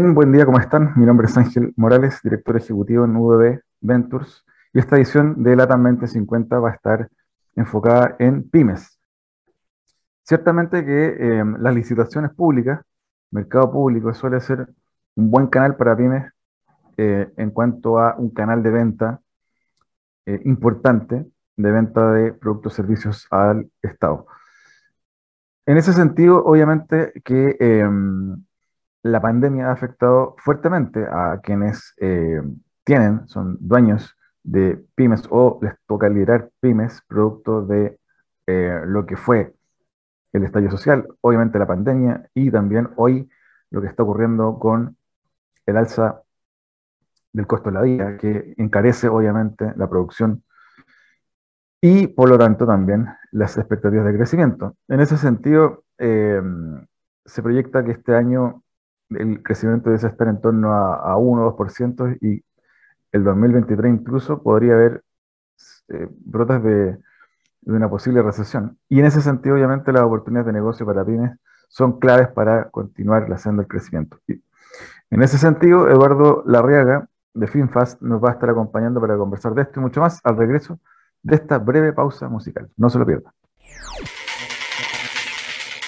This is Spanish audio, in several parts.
Buen día, ¿cómo están? Mi nombre es Ángel Morales, director ejecutivo en UDB Ventures, y esta edición de LATAM 2050 va a estar enfocada en pymes. Ciertamente que eh, las licitaciones públicas, mercado público, suele ser un buen canal para pymes eh, en cuanto a un canal de venta eh, importante, de venta de productos y servicios al Estado. En ese sentido, obviamente que em, la pandemia ha afectado fuertemente a quienes eh, tienen, son dueños de pymes o les toca liderar pymes producto de eh, lo que fue el estallido social, obviamente la pandemia y también hoy lo que está ocurriendo con el alza del costo de la vida, que encarece obviamente la producción y por lo tanto también las expectativas de crecimiento. En ese sentido, eh, se proyecta que este año el crecimiento debe estar en torno a, 1 o 2% y el 2023 incluso podría haber eh, brotas de, una posible recesión. Y en ese sentido, obviamente, las oportunidades de negocio para pymes son claves para continuar la senda del crecimiento. en ese sentido, Eduardo Larriaga de FinFast nos va a estar acompañando para conversar de esto y mucho más al regreso de esta breve pausa musical. No se lo pierda.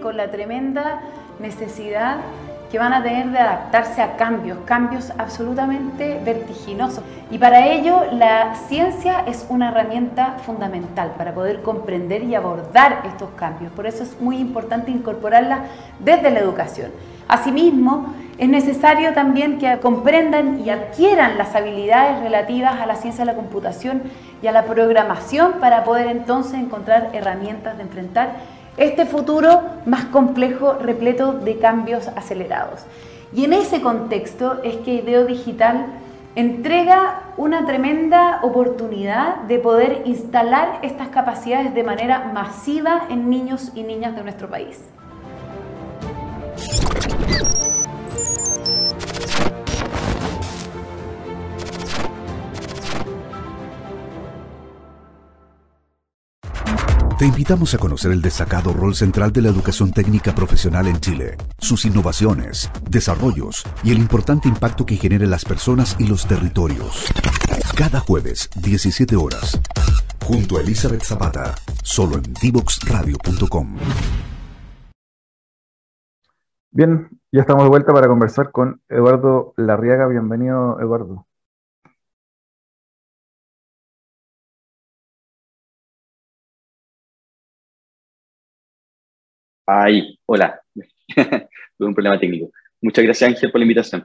con la tremenda necesidad que van a tener de adaptarse a cambios, cambios absolutamente vertiginosos. Y para ello la ciencia es una herramienta fundamental para poder comprender y abordar estos cambios. Por eso es muy importante incorporarla desde la educación. Asimismo, es necesario también que comprendan y adquieran las habilidades relativas a la ciencia de la computación y a la programación para poder entonces encontrar herramientas de enfrentar este futuro más complejo, repleto de cambios acelerados. Y en ese contexto es que Ideo Digital entrega una tremenda oportunidad de poder instalar estas capacidades de manera masiva en niños y niñas de nuestro país. Te invitamos a conocer el destacado rol central de la educación técnica profesional en Chile, sus innovaciones, desarrollos y el importante impacto que genera en las personas y los territorios. Cada jueves, 17 horas, junto a Elizabeth Zapata, solo en divoxradio.com. Bien, ya estamos de vuelta para conversar con Eduardo Larriaga. Bienvenido, Eduardo. Ay, hola. Tuve un problema técnico. Muchas gracias, Ángel, por la invitación.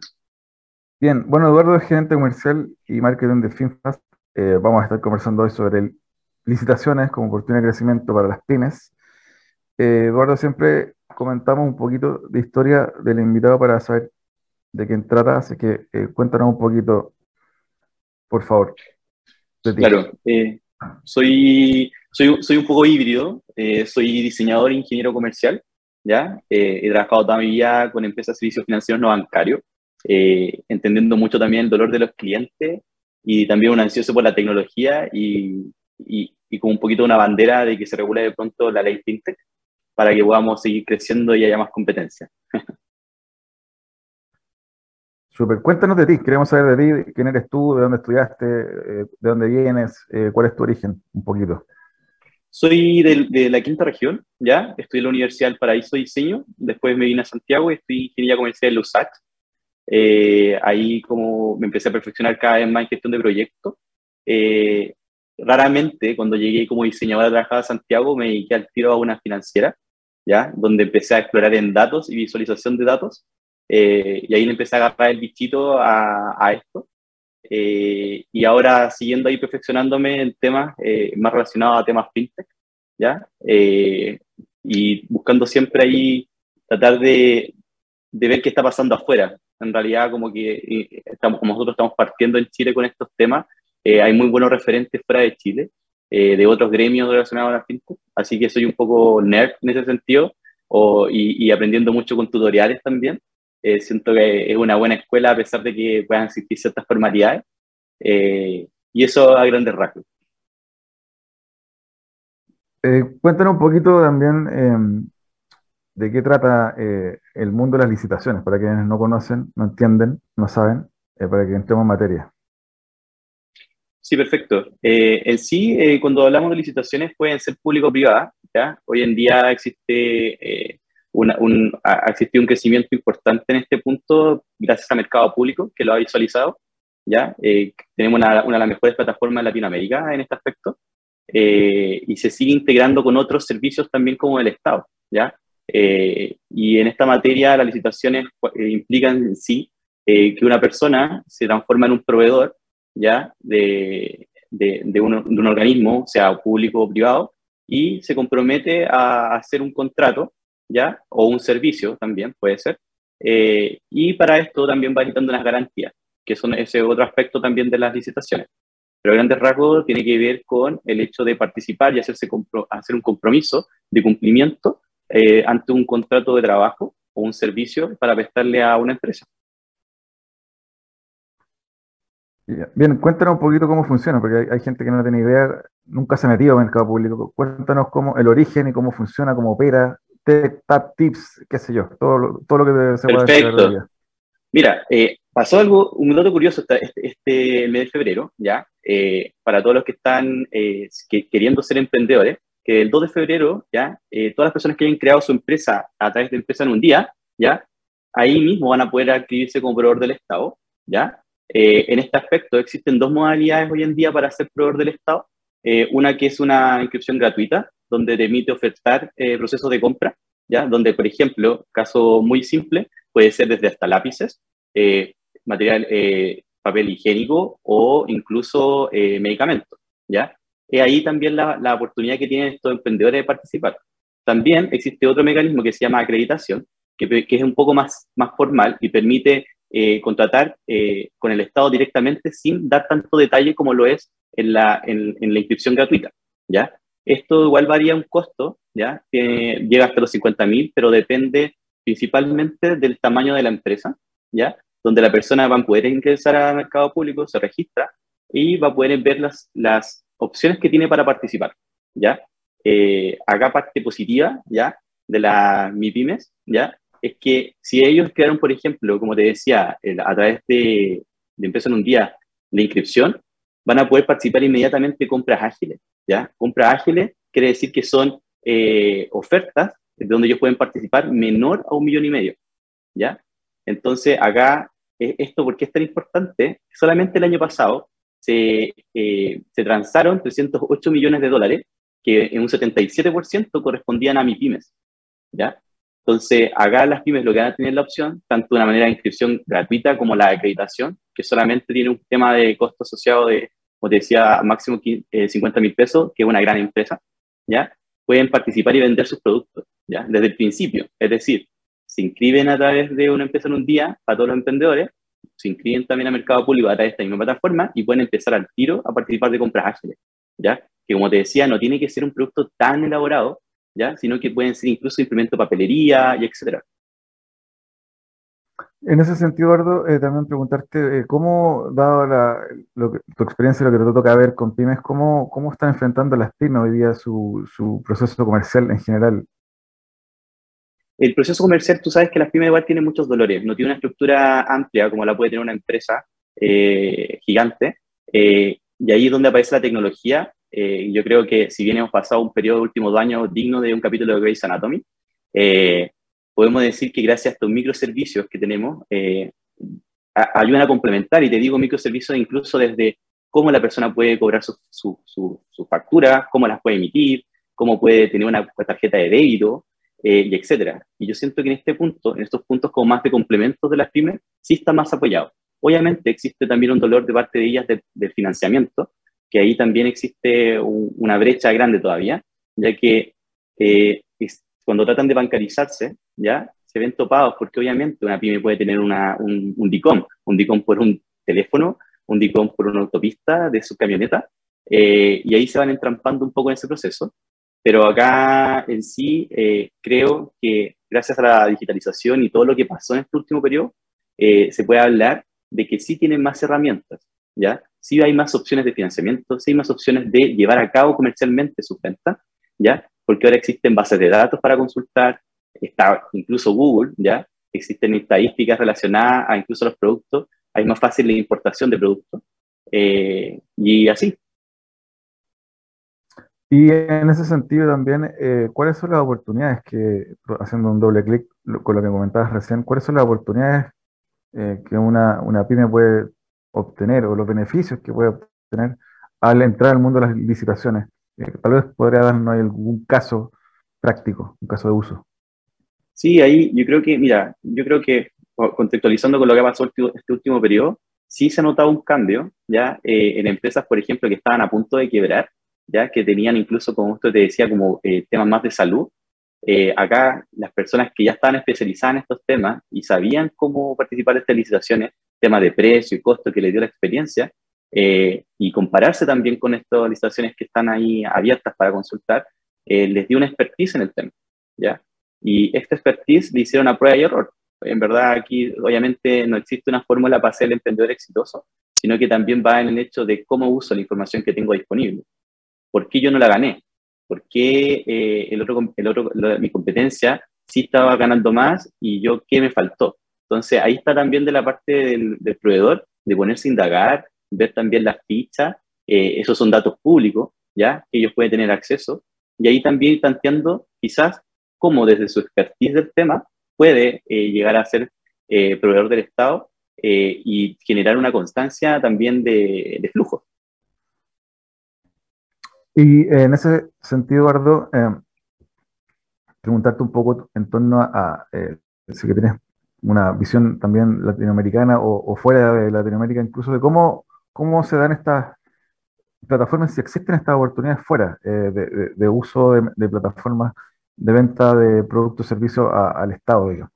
Bien, bueno, Eduardo es gerente comercial y marketing de FinFast. Eh, vamos a estar conversando hoy sobre licitaciones como oportunidad de crecimiento para las pymes. Eh, Eduardo, siempre comentamos un poquito de historia del invitado para saber de quién trata, así que eh, cuéntanos un poquito, por favor. Claro, soy soy, soy un poco híbrido, eh, soy diseñador e ingeniero comercial, ¿ya? Eh, he trabajado toda mi vida con empresas de servicios financieros no bancarios, eh, entendiendo mucho también el dolor de los clientes y también ansioso por la tecnología y, y, y con un poquito una bandera de que se regule de pronto la ley FinTech para que podamos seguir creciendo y haya más competencia. Super, cuéntanos de ti, queremos saber de ti, quién eres tú, de dónde estudiaste, de dónde vienes, cuál es tu origen, un poquito. Soy de, la quinta región, ¿ya? Estoy en la Universidad del Paraíso de Diseño, después me vine a Santiago y en Ingeniería Comercial en LUSAC. Eh, ahí como me empecé a perfeccionar cada vez más en gestión de proyectos. Eh, raramente, cuando llegué como diseñador a trabajar a Santiago, me dediqué al tiro a una financiera. ¿ya? Donde empecé a explorar en datos y visualización de datos, eh, y ahí le empecé a agarrar el bichito a, a esto. Eh, y ahora siguiendo ahí perfeccionándome en temas eh, más relacionados a temas fintech, ¿ya? y buscando siempre ahí tratar de, de ver qué está pasando afuera. En realidad, como que estamos, como nosotros estamos partiendo en Chile con estos temas, hay muy buenos referentes fuera de Chile, de otros gremios relacionados a la fintech, así que soy un poco nerd en ese sentido, o, y, y aprendiendo mucho con tutoriales también. Eh, siento que es una buena escuela a pesar de que puedan existir ciertas formalidades. Eh, y eso a grandes rasgos. Eh, cuéntanos un poquito también em, de qué trata el mundo de las licitaciones, para quienes no conocen, no entienden, no saben, para que entremos en materia. Sí, perfecto. en sí, cuando hablamos de licitaciones pueden ser público-privadas. Hoy en día existe un, ha existido un crecimiento importante en este punto gracias al mercado público que lo ha visualizado. ¿ya? Eh, tenemos una, una, de las mejores plataformas en Latinoamérica en este aspecto eh, y se sigue integrando con otros servicios también como el Estado. ¿ya? Eh, y en esta materia las licitaciones implican en sí que una persona se transforma en un proveedor ¿ya? De, de, de, un, de un organismo, sea público o privado, y se compromete a hacer un contrato ¿ya? O un servicio también puede ser. Eh, y para esto también va necesitando las garantías, que son ese otro aspecto también de las licitaciones. Pero grandes rasgos tiene que ver con el hecho de participar y hacerse hacer un compromiso de cumplimiento eh, ante un contrato de trabajo o un servicio para prestarle a una empresa. Bien, cuéntanos un poquito cómo funciona, porque hay, gente que no tiene idea, nunca se ha metido en el mercado público. Cuéntanos cómo el origen y cómo funciona, cómo opera, tap tips, qué sé yo, todo lo, todo lo que se puede hacer. Mira, eh, pasó algo, un dato curioso este, este, mes de febrero, ¿ya? Eh, para todos los que están eh, queriendo ser emprendedores, que el 2 de febrero, ¿ya? todas las personas que hayan creado su empresa a través de empresa en un día, ¿ya? Ahí mismo van a poder adquirirse como proveedor del Estado, ¿ya? en este aspecto existen dos modalidades hoy en día para ser proveedor del Estado. una que es una inscripción gratuita, donde te emite ofertar eh, procesos de compra, ¿ya? Donde, por ejemplo, caso muy simple, puede ser desde hasta lápices, eh, material, eh, papel higiénico o incluso medicamentos, ¿ya? Y ahí también la, la, oportunidad que tienen estos emprendedores de participar. También existe otro mecanismo que se llama acreditación, que, que es un poco más, más formal y permite contratar con el Estado directamente sin dar tanto detalle como lo es en la, en la inscripción gratuita, ¿ya? Esto igual varía un costo, ¿ya? llega hasta los 50 mil, pero depende principalmente del tamaño de la empresa, ¿ya? Donde la persona va a poder ingresar al mercado público, se registra y va a poder ver las, las opciones que tiene para participar, ¿ya? Eh, acá parte positiva, ¿ya? De la MIPIMES, ¿ya? Es que si ellos crearon, por ejemplo, como te decía, a través de, de Empresa en un día, la inscripción, van a poder participar inmediatamente en compras ágiles, ¿ya? Compras ágiles quiere decir que son eh, ofertas de donde ellos pueden participar menor a un millón y medio, ¿ya? Entonces, acá, eh, esto, ¿por qué es tan importante? Solamente el año pasado se, eh, se transaron 308 millones de dólares, que en un 77% correspondían a MIPIMES, ¿ya? Entonces, acá las pymes lo que van a tener la opción, tanto una manera de inscripción gratuita como la acreditación, que solamente tiene un tema de costo asociado de como te decía, máximo 50 eh, mil pesos, que es una gran empresa, ¿ya? Pueden participar y vender sus productos, ¿ya? Desde el principio. Es decir, se inscriben a través de una empresa en un día para todos los emprendedores, se inscriben también a Mercado Público a través de esta misma plataforma y pueden empezar al tiro a participar de compras ágiles, ¿ya? Que como te decía, no tiene que ser un producto tan elaborado, ¿ya? Sino que pueden ser incluso implementos de papelería y etcétera. En ese sentido, Eduardo, eh, también preguntarte eh, cómo, dado la, tu experiencia y lo que te toca ver con pymes, ¿cómo, cómo están enfrentando las pymes hoy día su, su, proceso comercial en general? El proceso comercial, tú sabes que las pymes igual tienen muchos dolores, no tiene una estructura amplia como la puede tener una empresa eh, gigante, y ahí es donde aparece la tecnología. yo creo que si bien hemos pasado un periodo de últimos dos años digno de un capítulo de Grey's Anatomy, podemos decir que gracias a estos microservicios que tenemos, eh, ayudan a complementar, y te digo microservicios incluso desde cómo la persona puede cobrar sus su, su, facturas, cómo las puede emitir, cómo puede tener una tarjeta de débito, y etcétera. Y yo siento que en este punto, en estos puntos como más de complementos de las pymes, sí está más apoyado. Obviamente existe también un dolor de parte de ellas del financiamiento, que ahí también existe una brecha grande todavía, ya que cuando tratan de bancarizarse, ya se ven topados porque obviamente una pyme puede tener una, un, un DICOM, un DICOM por un teléfono, un DICOM por una autopista de su camioneta, eh, y ahí se van entrampando un poco en ese proceso. Pero acá en sí eh, creo que gracias a la digitalización y todo lo que pasó en este último periodo, eh, se puede hablar de que sí tienen más herramientas, ¿ya? Sí hay más opciones de financiamiento, sí hay más opciones de llevar a cabo comercialmente su venta, ¿ya? Porque ahora existen bases de datos para consultar, está incluso Google, ¿ya? Existen estadísticas relacionadas a incluso los productos, hay más fácil la importación de productos, eh, y así. Y en ese sentido también, eh, ¿cuáles son las oportunidades que, haciendo un doble clic con lo que comentabas recién, cuáles son las oportunidades eh, que una, una pyme puede obtener o los beneficios que puede obtener al entrar al mundo de las licitaciones? tal vez podría darnos algún caso práctico, un caso de uso. Sí, ahí yo creo que, mira, yo creo que contextualizando con lo que ha pasado este último periodo, sí se ha notado un cambio, ya, eh, en empresas, por ejemplo, que estaban a punto de quebrar, ya, que tenían incluso, como usted te decía, como eh, temas más de salud. Eh, acá, las personas que ya estaban especializadas en estos temas y sabían cómo participar de estas licitaciones, temas de precio y costo que les dio la experiencia, y compararse también con estas licitaciones que están ahí abiertas para consultar, les dio una expertise en el tema, ¿ya? Y esta expertise le hicieron a prueba y error. En verdad, aquí obviamente no existe una fórmula para ser el emprendedor exitoso, sino que también va en el hecho de cómo uso la información que tengo disponible. ¿Por qué yo no la gané? ¿Por qué eh, el otro, el otro, mi competencia sí estaba ganando más y yo qué me faltó? Entonces, ahí está también de la parte del, proveedor, de ponerse a indagar, ver también las fichas, eh, esos son datos públicos, ¿ya? Que ellos pueden tener acceso, y ahí también tanteando quizás cómo desde su expertise del tema puede eh, llegar a ser eh, proveedor del Estado eh, y generar una constancia también de, flujo. Y en ese sentido, Eduardo, preguntarte un poco en torno a, si que tienes una visión también latinoamericana o, fuera de Latinoamérica, incluso de cómo, cómo se dan estas plataformas, si existen estas oportunidades fuera de, uso de plataformas de venta de productos y servicios al Estado, digamos.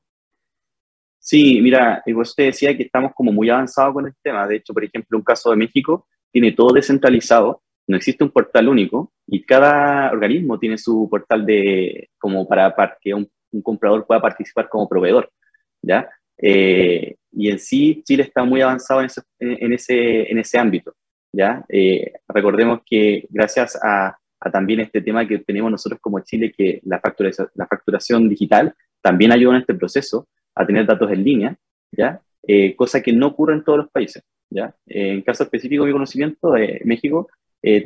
Sí, mira, usted decía que estamos como muy avanzados con el tema. De hecho, por ejemplo, un caso de México tiene todo descentralizado, no existe un portal único y cada organismo tiene su portal de como para, que un, comprador pueda participar como proveedor, ¿ya? Eh, y en sí, Chile está muy avanzado en ese, en ese, en ese ámbito, ¿ya? Eh, recordemos que gracias a a también este tema que tenemos nosotros como Chile, que la facturación, la facturación digital también ayuda en este proceso a tener datos en línea, ¿ya? Eh, cosa que no ocurre en todos los países, ¿ya? Eh, en caso específico mi conocimiento, eh, México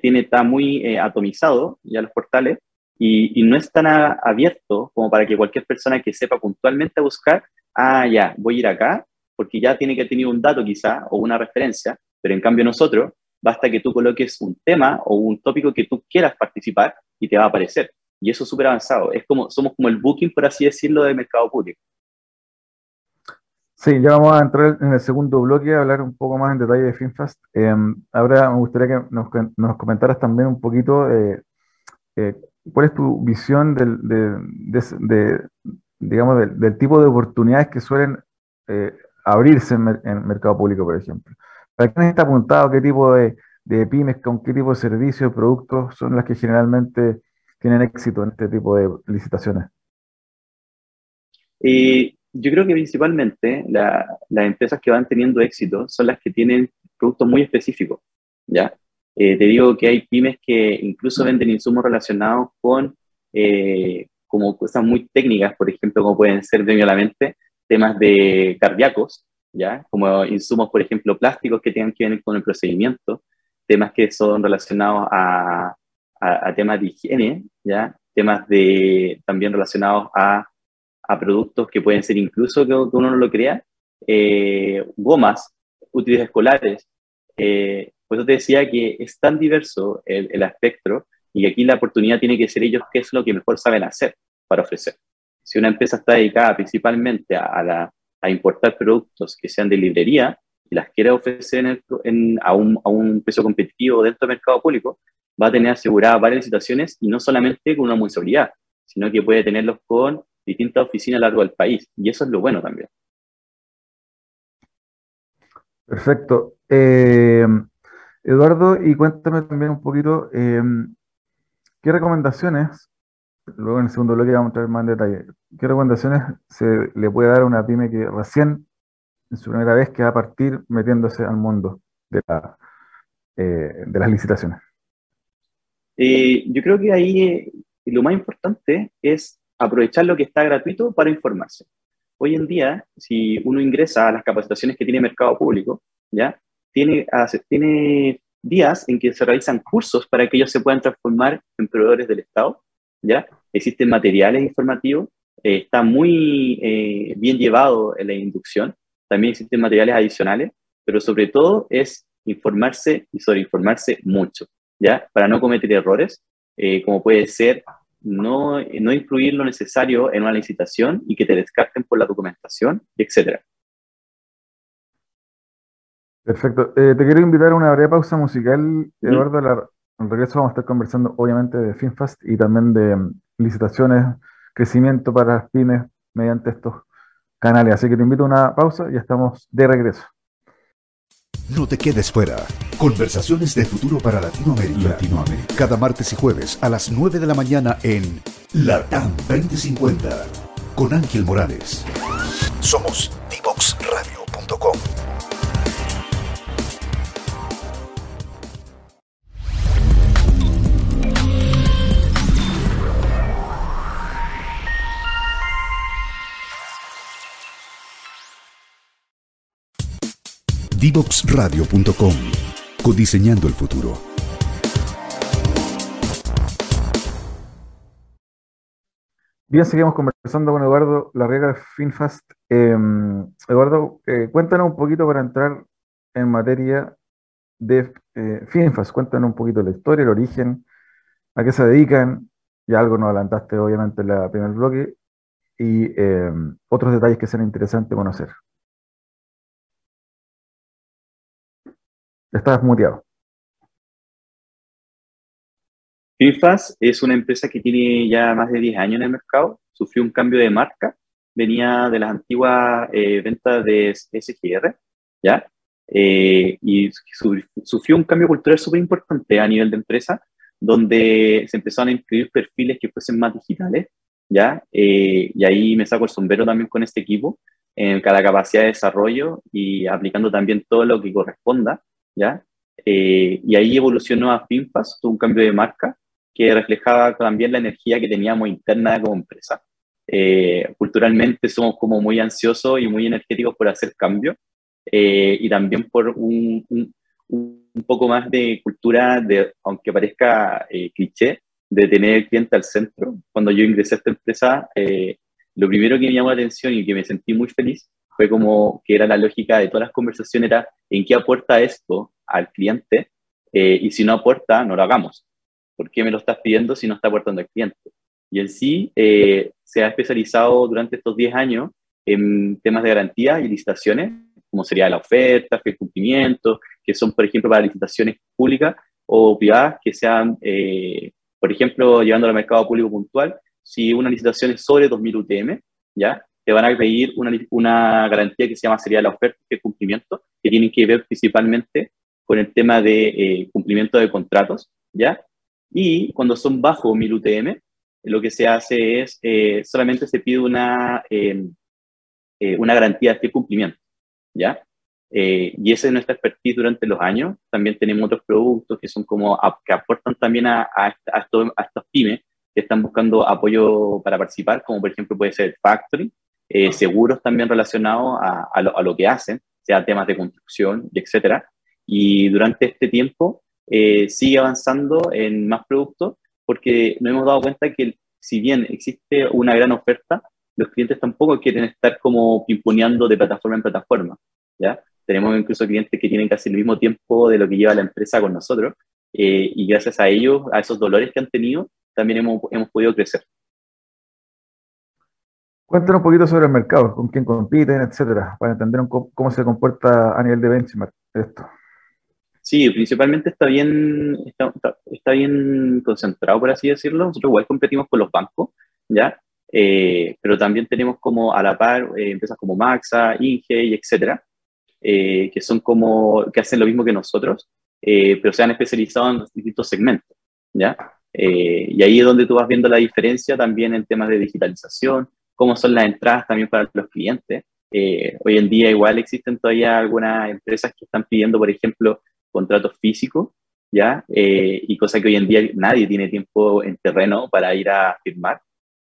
tiene, está muy atomizado ya los portales y, y no es tan abierto como para que cualquier persona que sepa puntualmente buscar, ah, ya, voy a ir acá, porque ya tiene que tener un dato quizá o una referencia, pero en cambio nosotros basta que tú coloques un tema o un tópico que tú quieras participar y te va a aparecer. Y eso es súper avanzado. Es como, somos como el booking, por así decirlo, del mercado público. Sí, ya vamos a entrar en el segundo bloque a hablar un poco más en detalle de FinFast. Em, ahora me gustaría que nos, comentaras también un poquito eh, eh, cuál es tu visión del, de, digamos, del, tipo de oportunidades que suelen eh, abrirse en el mercado público, por ejemplo. ¿Para quién está apuntado? ¿Qué tipo de, pymes, con qué tipo de servicios, productos son las que generalmente tienen éxito en este tipo de licitaciones? yo creo que principalmente las empresas que van teniendo éxito son las que tienen productos muy específicos, ¿ya? Eh, te digo que hay pymes que incluso venden insumos relacionados con eh, como cosas muy técnicas, por ejemplo, como pueden ser, de la mente, temas de cardíacos, ¿ya? Como insumos, por ejemplo, plásticos que tengan que ver con el procedimiento, temas que son relacionados a, a, temas de higiene, ¿ya? Temas de, también relacionados a, a productos que pueden ser incluso que, uno no lo crea, eh, gomas, útiles escolares. Eh, pues yo te decía que es tan diverso el, el espectro y aquí la oportunidad tiene que ser ellos qué es lo que mejor saben hacer para ofrecer. Si una empresa está dedicada principalmente a, importar productos que sean de librería y las quiere ofrecer a, un, a un precio competitivo dentro del mercado público, va a tener aseguradas varias licitaciones y no solamente con una municipalidad, sino que puede tenerlos con distintas oficinas a lo largo del país. Y eso es lo bueno también. Perfecto. Eh, Eduardo, y cuéntame también un poquito, eh, ¿qué recomendaciones, luego en el segundo bloque vamos a entrar más en detalle, qué recomendaciones se le puede dar a una pyme que recién, en su primera vez, que va a partir metiéndose al mundo de, la, eh, de las licitaciones? yo creo que ahí lo más importante es aprovechar lo que está gratuito para informarse. Hoy en día, si uno ingresa a las capacitaciones que tiene Mercado Público, ¿ya? Tiene, tiene días en que se realizan cursos para que ellos se puedan transformar en proveedores del Estado, ¿ya? Existen materiales informativos, eh, está muy eh, bien llevado en la inducción, también existen materiales adicionales, pero sobre todo es informarse y sobreinformarse mucho, ¿ya? Para no cometer errores, eh, como puede ser no, no incluir lo necesario en una licitación y que te descarten por la documentación, etcétera. Perfecto. Eh, te quiero invitar a una breve pausa musical, Eduardo. La, al regreso vamos a estar conversando, obviamente, de FinFast y también de mm, licitaciones, crecimiento para las pymes mediante estos canales. Así que te invito a una pausa y estamos de regreso. No te quedes fuera. Conversaciones de futuro para Latinoamérica. Latinoamérica. Cada martes y jueves a las 9 de la mañana en LATAM 2050 con Ángel Morales. Somos divoxradio.com. Divoxradio.com. Codiseñando el futuro. Bien, seguimos conversando con Eduardo Larrega de FinFast. Em, Eduardo, eh, cuéntanos un poquito para entrar en materia de eh, FinFast. Cuéntanos un poquito la historia, el origen, a qué se dedican. Ya algo nos adelantaste, obviamente, en la primer bloque. Y em, otros detalles que sean interesantes conocer. Estás muteado. FinFast es una empresa que tiene ya más de 10 años en el mercado, sufrió un cambio de marca, venía de las antiguas eh, ventas de SGR, ¿ya? Eh, y sufrió un cambio cultural súper importante a nivel de empresa, donde se empezaron a incluir perfiles que fuesen más digitales, ¿ya? Eh, y ahí me saco el sombrero también con este equipo, en cada capacidad de desarrollo y aplicando también todo lo que corresponda ¿ya? Eh, y ahí evolucionó a FinFast, tuvo un cambio de marca que reflejaba también la energía que teníamos interna como empresa. Eh, culturalmente somos como muy ansiosos y muy energéticos por hacer cambio eh, y también por un, un, un, poco más de cultura, de, aunque parezca cliché, de tener el cliente al centro. Cuando yo ingresé a esta empresa, lo primero que me llamó la atención y que me sentí muy feliz fue como que era la lógica de todas las conversaciones, era en qué aporta esto al cliente eh, y si no aporta, no lo hagamos. ¿Por qué me lo estás pidiendo si no está aportando al cliente? Y en sí eh, se ha especializado durante estos 10 años en temas de garantía y licitaciones, como sería la oferta, el cumplimiento, que son, por ejemplo, para licitaciones públicas o privadas que sean, eh, por ejemplo, llevando al mercado público puntual, si una licitación es sobre 2.000 UTM, ¿ya? Te van a pedir una, una garantía que se llama sería la oferta y el cumplimiento, que tienen que ver principalmente con el tema de eh, cumplimiento de contratos, ¿ya? Y cuando son bajo 1000 UTM, lo que se hace es, eh, solamente se pide una, em, eh, una garantía de cumplimiento, ¿ya? y esa es nuestra expertise durante los años. También tenemos otros productos que son como, que aportan también a, a, a, estos, a estas pymes que están buscando apoyo para participar, como por ejemplo puede ser Factory, eh, seguros también relacionados a, lo, que hacen, sea temas de construcción, y etcétera. Y durante este tiempo eh, sigue avanzando en más productos porque nos hemos dado cuenta que si bien existe una gran oferta, los clientes tampoco quieren estar como pimponeando de plataforma en plataforma, ¿ya? Tenemos incluso clientes que tienen casi el mismo tiempo de lo que lleva la empresa con nosotros eh, y gracias a ellos, a esos dolores que han tenido, también hemos, hemos podido crecer. Cuéntanos un poquito sobre el mercado, con quién compiten, etcétera, para entender cómo, se comporta a nivel de benchmark esto. Sí, principalmente está bien, está, bien concentrado, por así decirlo. Nosotros igual competimos con los bancos, ¿ya? Eh, pero también tenemos como a la par eh, empresas como Maxa, Inge y etcétera, eh, que son como, que hacen lo mismo que nosotros, pero se han especializado en distintos segmentos, ¿ya? y ahí es donde tú vas viendo la diferencia también en temas de digitalización, cómo son las entradas también para los clientes. hoy en día igual existen todavía algunas empresas que están pidiendo, por ejemplo, contratos físicos, ¿ya? y cosa que hoy en día nadie tiene tiempo en terreno para ir a firmar.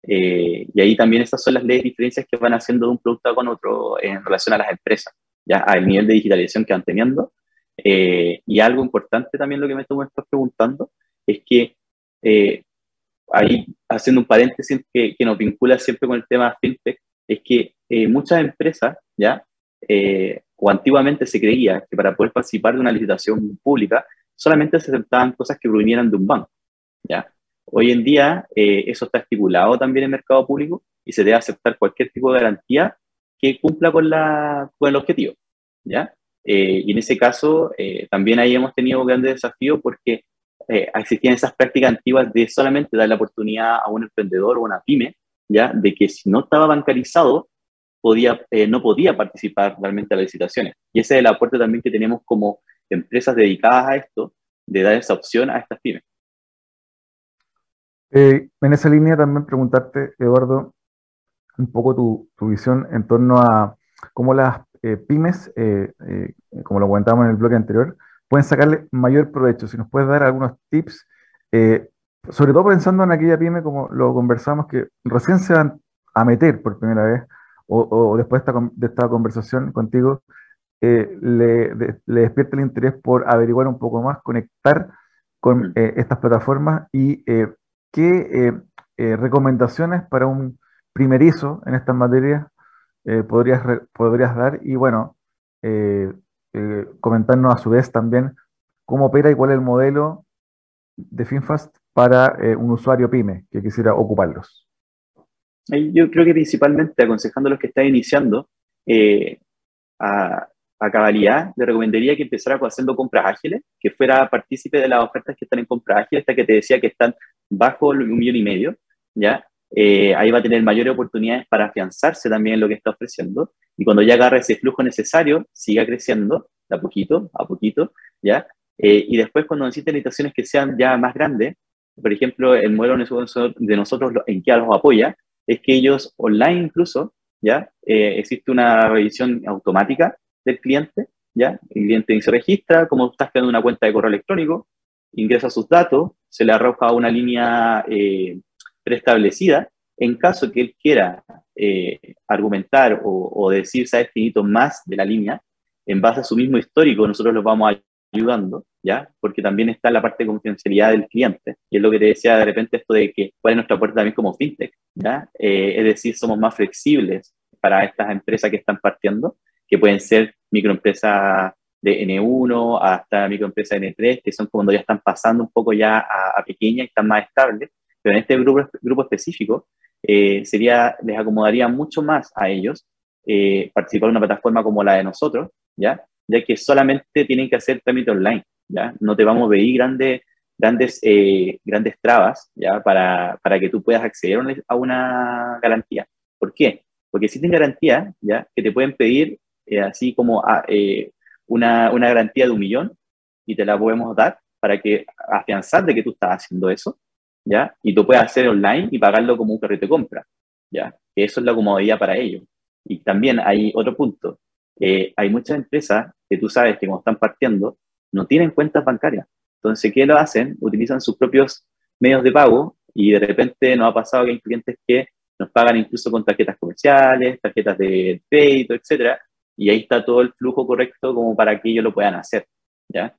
Eh, y ahí también esas son las leyes diferencias que van haciendo de un producto con otro en relación a las empresas, ya al nivel de digitalización que van teniendo. Eh, y algo importante también lo que me estás preguntando es que eh, ahí haciendo un paréntesis que, que, nos vincula siempre con el tema fintech, es que muchas empresas, ya, o antiguamente se creía que para poder participar de una licitación pública solamente se aceptaban cosas que provinieran de un banco, ya. Hoy en día eh, eso está estipulado también en el mercado público y se debe aceptar cualquier tipo de garantía que cumpla con, la, con el objetivo. ¿ya? Eh, y en ese caso eh, también ahí hemos tenido grandes desafíos porque existían esas prácticas antiguas de solamente dar la oportunidad a un emprendedor o una pyme, ¿ya? de que si no estaba bancarizado, podía, no podía participar realmente en las licitaciones. Y ese es el aporte también que tenemos como empresas dedicadas a esto, de dar esa opción a estas pymes. Eh, en esa línea también preguntarte, Eduardo, un poco tu, visión en torno a cómo las eh, pymes, eh, como lo comentábamos en el bloque anterior, pueden sacarle mayor provecho. Si nos puedes dar algunos tips, sobre todo pensando en aquella pyme, como lo conversamos, que recién se van a meter por primera vez, o, después de esta, conversación contigo, le, le despierta el interés por averiguar un poco más, conectar con estas plataformas y ¿qué eh, eh, recomendaciones para un primerizo en estas materias eh, podrías, podrías dar? Y bueno, comentarnos a su vez también cómo opera y cuál es el modelo de FinFast para un usuario pyme que quisiera ocuparlos. Yo creo que principalmente aconsejando a los que están iniciando a, a cabalidad, le recomendaría que empezara haciendo compras ágiles, que fuera partícipe de las ofertas que están en compras ágiles, esta que te decía que están bajo un millón y medio, ¿ya? Eh, ahí va a tener mayores oportunidades para afianzarse también en lo que está ofreciendo, y cuando ya agarre ese flujo necesario, siga creciendo, de a poquito, a poquito, ¿ya? Eh, y después cuando necesiten licitaciones que sean ya más grandes, por ejemplo, el modelo de nosotros en que los apoya, es que ellos online incluso, ¿ya? Eh, existe una revisión automática del cliente, ¿ya? El cliente se registra, como estás creando una cuenta de correo electrónico, ingresa sus datos, se le arroja una línea preestablecida. En caso que él quiera eh, argumentar o, decir, sabes, finito más de la línea, en base a su mismo histórico, nosotros los vamos ayudando, ¿ya? Porque también está la parte de confidencialidad del cliente, y es lo que te decía de repente esto de que cuál es nuestra puerta también como fintech, ¿ya? Eh, es decir, somos más flexibles para estas empresas que están partiendo, que pueden ser microempresas de N1 hasta microempresas N3, que son cuando ya están pasando un poco ya a, a pequeñas y están más estables, pero en este grupo, grupo específico eh, sería, les acomodaría mucho más a ellos eh, participar en una plataforma como la de nosotros, ¿ya? ya que solamente tienen que hacer trámite online, ¿ya? no te vamos a pedir grandes, grandes, eh, grandes trabas ¿ya? Para, para que tú puedas acceder a una garantía. ¿Por qué? Porque existen garantías ¿ya? que te pueden pedir así como a, una, una garantía de un millón y te la podemos dar para que afianzar de que tú estás haciendo eso, ¿ya? Y tú puedes hacer online y pagarlo como un carrito de compra, ¿ya? Eso es la comodidad para ellos. Y también hay otro punto. Eh, hay muchas empresas que tú sabes que como están partiendo, no tienen cuentas bancarias. Entonces, ¿qué lo hacen? Utilizan sus propios medios de pago y de repente nos ha pasado que hay clientes que nos pagan incluso con tarjetas comerciales, tarjetas de crédito, etcétera, y ahí está todo el flujo correcto como para que ellos lo puedan hacer, ¿ya?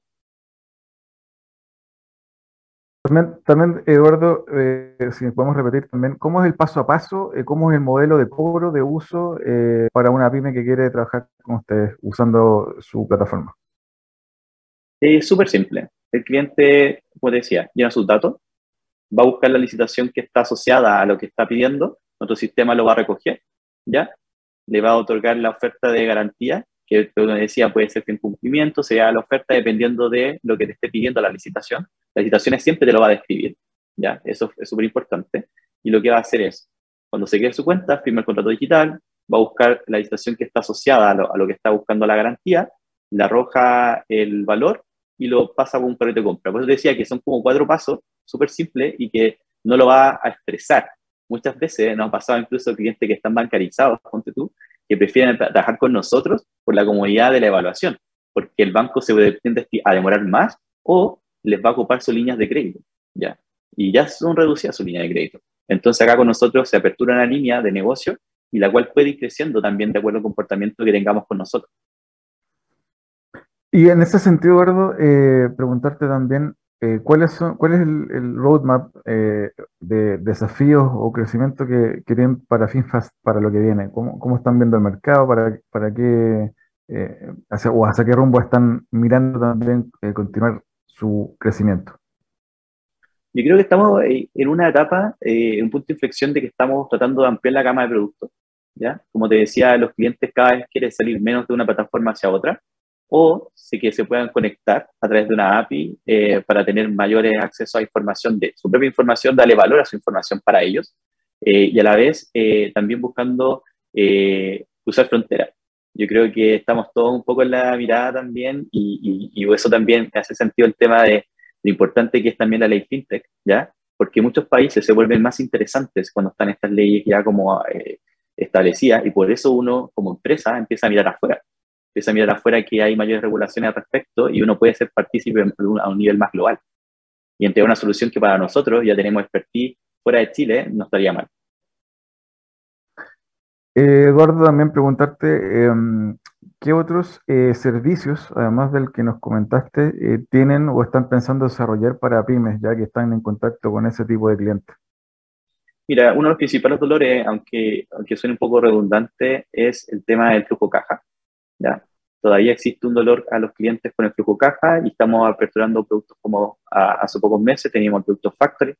También, Eduardo, eh, si podemos repetir también, ¿cómo es el paso a paso? Eh, ¿Cómo es el modelo de cobro, de uso eh, para una pyme que quiere trabajar con ustedes usando su plataforma? Es súper simple. El cliente, como decía, llena sus datos, va a buscar la licitación que está asociada a lo que está pidiendo, nuestro sistema lo va a recoger ¿ya? Le va a otorgar la oferta de garantía, que como decía puede ser que en cumplimiento sea la oferta dependiendo de lo que te esté pidiendo la licitación. La licitación siempre te lo va a describir, ¿ya? Eso es súper importante. Y lo que va a hacer es, cuando se quede su cuenta, firma el contrato digital, va a buscar la licitación que está asociada a lo, a lo que está buscando la garantía, le arroja el valor y lo pasa por un carrito de compra. Por eso decía que son como cuatro pasos, súper simples y que no lo va a estresar. Muchas veces nos ha pasado incluso clientes que están bancarizados, ponte tú, que prefieren trabajar con nosotros por la comodidad de la evaluación, porque el banco se tiende a demorar más o les va a ocupar sus líneas de crédito, ¿ya? Y ya son reducidas sus líneas de crédito. Entonces acá con nosotros se apertura una línea de negocio y la cual puede ir creciendo también de acuerdo al comportamiento que tengamos con nosotros. Y en ese sentido, Eduardo, eh, preguntarte también eh, ¿cuál es el, roadmap eh, de desafíos o crecimiento que, tienen para FinFast para lo que viene? ¿Cómo, están viendo el mercado? ¿Para, para qué, hacia, o hacia qué rumbo están mirando también continuar su crecimiento? Yo creo que estamos en una etapa, en un punto de inflexión de que estamos tratando de ampliar la gama de productos. ¿ya? Como te decía, los clientes cada vez quieren salir menos de una plataforma hacia otra o sí que se puedan conectar a través de una API eh, para tener mayores acceso a información de su propia información, darle valor a su información para ellos eh, y a la vez eh, también buscando usar fronteras. Yo creo que estamos todos un poco en la mirada también y, y, eso también hace sentido el tema de lo importante que es también la ley FinTech, ¿ya? Porque muchos países se vuelven más interesantes cuando están estas leyes ya como establecidas y por eso uno como empresa empieza a mirar afuera empieza a mirar afuera que hay mayores regulaciones al respecto y uno puede ser partícipe a un nivel más global. Y entregar una solución que para nosotros ya tenemos expertise fuera de Chile no estaría mal. Eh, Eduardo, también preguntarte, em, ¿qué otros eh, servicios, además del que nos comentaste, eh, tienen o están pensando desarrollar para pymes, ya que están en contacto con ese tipo de clientes? Mira, uno de los principales dolores, aunque, aunque suene un poco redundante, es el tema del flujo caja. ¿ya? Todavía existe un dolor a los clientes con el flujo caja y estamos aperturando productos como hace pocos meses teníamos el producto Factory,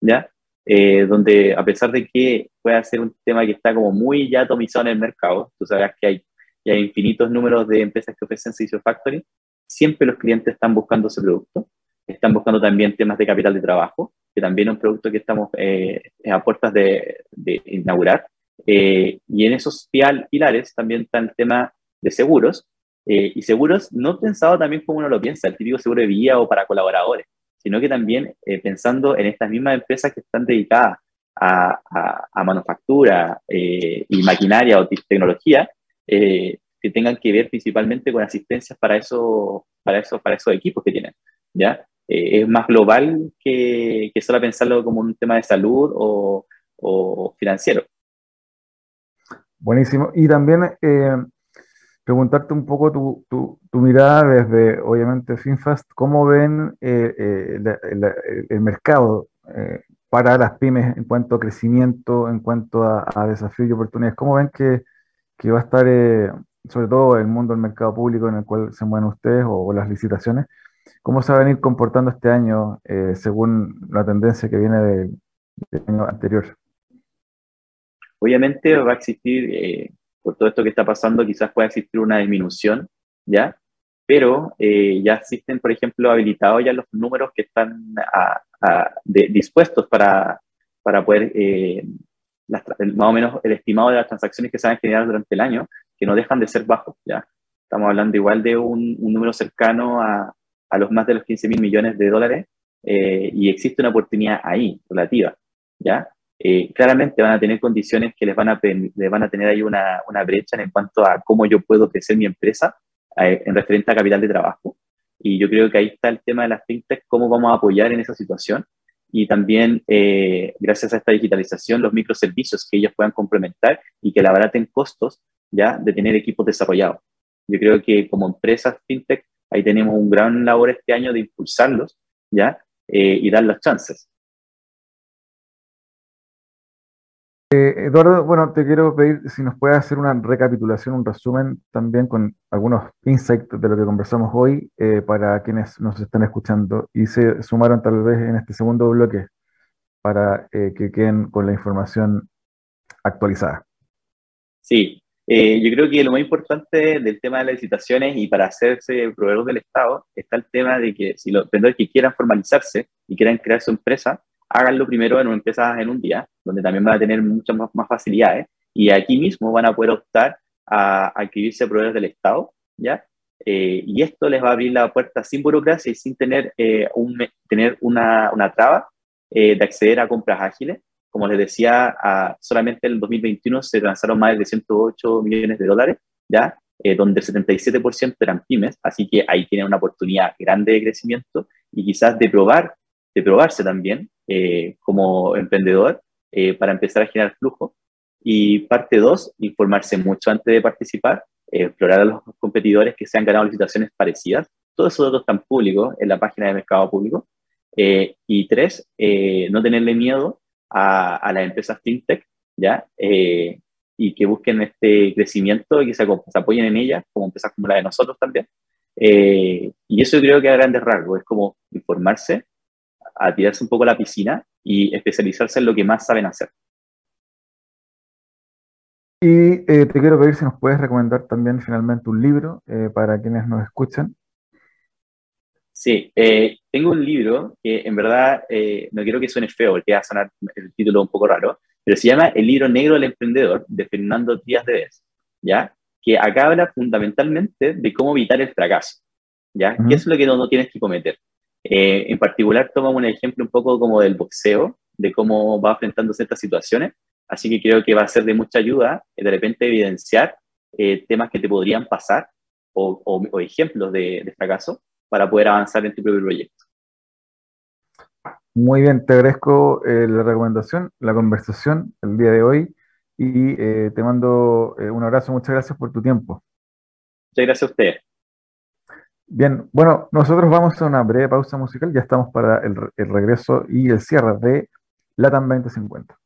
¿ya? Eh, donde a pesar de que puede ser un tema que está como muy ya atomizado en el mercado, tú sabes que hay, hay infinitos números de empresas que ofrecen servicio Factory, siempre los clientes están buscando ese producto, están buscando también temas de capital de trabajo, que también es un producto que estamos eh, a puertas de, de inaugurar. Eh, y en esos pilares también está el tema de seguros, eh, y seguros no pensado también como uno lo piensa, el típico seguro de vida o para colaboradores, sino que también eh, pensando en estas mismas empresas que están dedicadas a, a, manufactura eh, y maquinaria o tecnología, que tengan que ver principalmente con asistencias para, eso, para, eso, para esos equipos que tienen. ¿ya? es más global que, que, solo pensarlo como un tema de salud o, o financiero. Buenísimo. Y también preguntarte un poco tu, tu, mirada desde, obviamente, FinFast, ¿cómo ven eh, eh, el mercado eh, para las pymes en cuanto a crecimiento, en cuanto a, desafíos y oportunidades? ¿Cómo ven que, que va a estar, sobre todo el mundo del mercado público en el cual se mueven ustedes o, las licitaciones? ¿Cómo se va a venir comportando este año según la tendencia que viene del año anterior? Obviamente va a existir por todo esto que está pasando, quizás pueda existir una disminución, ¿ya? Pero eh, ya existen, por ejemplo, habilitados ya los números que están dispuestos para, para poder, eh, más o menos el estimado de las transacciones que se van a generar durante el año, que no dejan de ser bajos, ¿ya? Estamos hablando igual de un, número cercano a, a, los más de los 15 mil millones de dólares eh, y existe una oportunidad ahí, relativa, ¿ya? Eh, claramente van a tener condiciones que les van a, les van a tener ahí una, una, brecha en cuanto a cómo yo puedo crecer mi empresa eh, en referente a capital de trabajo. Y yo creo que ahí está el tema de las fintech, cómo vamos a apoyar en esa situación. Y también, eh, gracias a esta digitalización, los microservicios que ellos puedan complementar y que le abaraten costos ya de tener equipos desarrollados. Yo creo que como empresas fintech, ahí tenemos un gran labor este año de impulsarlos ya y dar las chances. Eh, Eduardo, bueno, te quiero pedir si nos puedes hacer una recapitulación, un resumen también con algunos insights de lo que conversamos hoy eh, para quienes nos están escuchando y se sumaron tal vez en este segundo bloque para eh, que queden con la información actualizada. Sí, yo creo que lo más importante del tema de las licitaciones y para hacerse proveedor del Estado está el tema de que si los emprendedores que quieran formalizarse y quieran crear su empresa, háganlo primero en una empresa en un día, donde también van a tener muchas más, facilidades y aquí mismo van a poder optar a, a adquirirse proveedores del Estado, ¿ya? Eh, y esto les va a abrir la puerta sin burocracia y sin tener, eh, un, tener una, una traba de acceder a compras ágiles como les decía, solamente en el 2021 se lanzaron más de 108 millones de dólares, ¿ya? Eh, donde el 77% eran pymes, así que ahí tienen una oportunidad grande de crecimiento y quizás de probar, de probarse también eh, como emprendedor eh, para empezar a generar flujo. Y parte dos, informarse mucho antes de participar, explorar a los competidores que se han ganado licitaciones parecidas. Todos esos datos están públicos en la página de Mercado Público. y tres, no tenerle miedo a, las empresas fintech, ¿ya? Eh, y que busquen este crecimiento y que se, apoyen en ellas, como empresas como la de nosotros también. Eh, y eso creo que a grandes rasgos es como informarse, a tirarse un poco a la piscina y especializarse en lo que más saben hacer. Y eh, te quiero pedir si nos puedes recomendar también finalmente un libro para quienes nos escuchan. Sí, eh, tengo un libro que en verdad eh, no quiero que suene feo, porque va a sonar el título un poco raro, pero se llama El libro negro del emprendedor de Fernando Díaz de Vez, ¿ya? Que acá habla fundamentalmente de cómo evitar el fracaso, ¿ya? ¿Qué es lo que no, tienes que cometer? Eh, en particular toma un ejemplo un poco como del boxeo, de cómo va enfrentando ciertas situaciones, así que creo que va a ser de mucha ayuda de repente evidenciar temas que te podrían pasar o, ejemplos de, de fracaso para poder avanzar en tu propio proyecto. Muy bien, te agradezco eh, la recomendación, la conversación el día de hoy y eh, te mando eh, un abrazo. Muchas gracias por tu tiempo. Muchas gracias a usted. Bien, bueno, nosotros vamos a una breve pausa musical. Ya estamos para el, regreso y el cierre de LATAM 2050.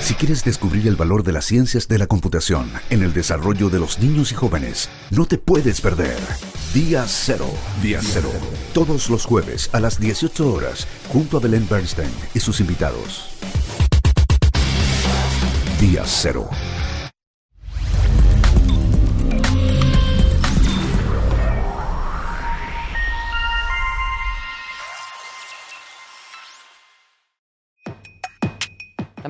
Si quieres descubrir el valor de las ciencias de la computación en el desarrollo de los niños y jóvenes, no te puedes perder. Día Cero. Día Cero. Todos los jueves a las 18 horas, junto a Belén Bernstein y sus invitados. Día Cero.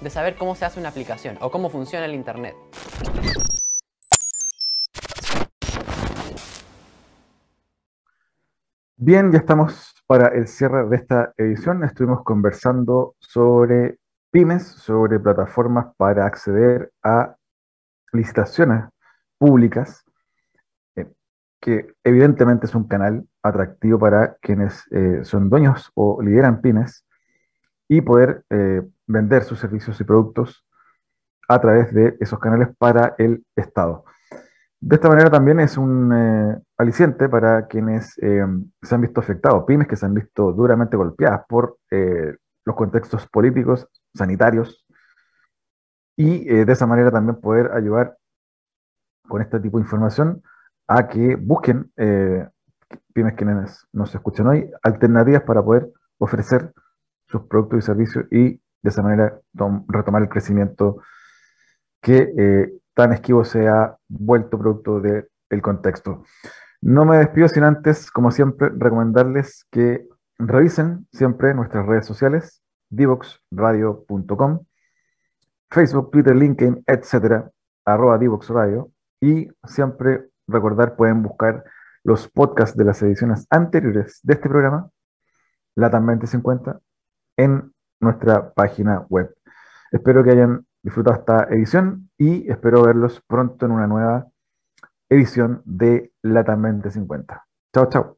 de saber cómo se hace una aplicación o cómo funciona el Internet. Bien, ya estamos para el cierre de esta edición. Estuvimos conversando sobre pymes, sobre plataformas para acceder a licitaciones públicas, eh, que evidentemente es un canal atractivo para quienes eh, son dueños o lideran pymes y poder eh, vender sus servicios y productos a través de esos canales para el Estado. De esta manera también es un eh, aliciente para quienes eh, se han visto afectados, pymes que se han visto duramente golpeadas por los contextos políticos, sanitarios, y de esa manera también poder ayudar con este tipo de información a que busquen pymes quienes nos escuchan hoy, alternativas para poder ofrecer sus productos y servicios y de esa manera retomar el crecimiento que eh, tan esquivo se ha vuelto producto del contexto. No me despido sin antes, como siempre, recomendarles que revisen siempre nuestras redes sociales, divoxradio.com, Facebook, Twitter, LinkedIn, etcétera, arroba divoxradio, y siempre recordar, pueden buscar los podcasts de las ediciones anteriores de este programa, LATAM 2050, en nuestra página web. Espero que hayan disfrutado esta edición y espero verlos pronto en una nueva edición de Latamente 50. Chao, chao.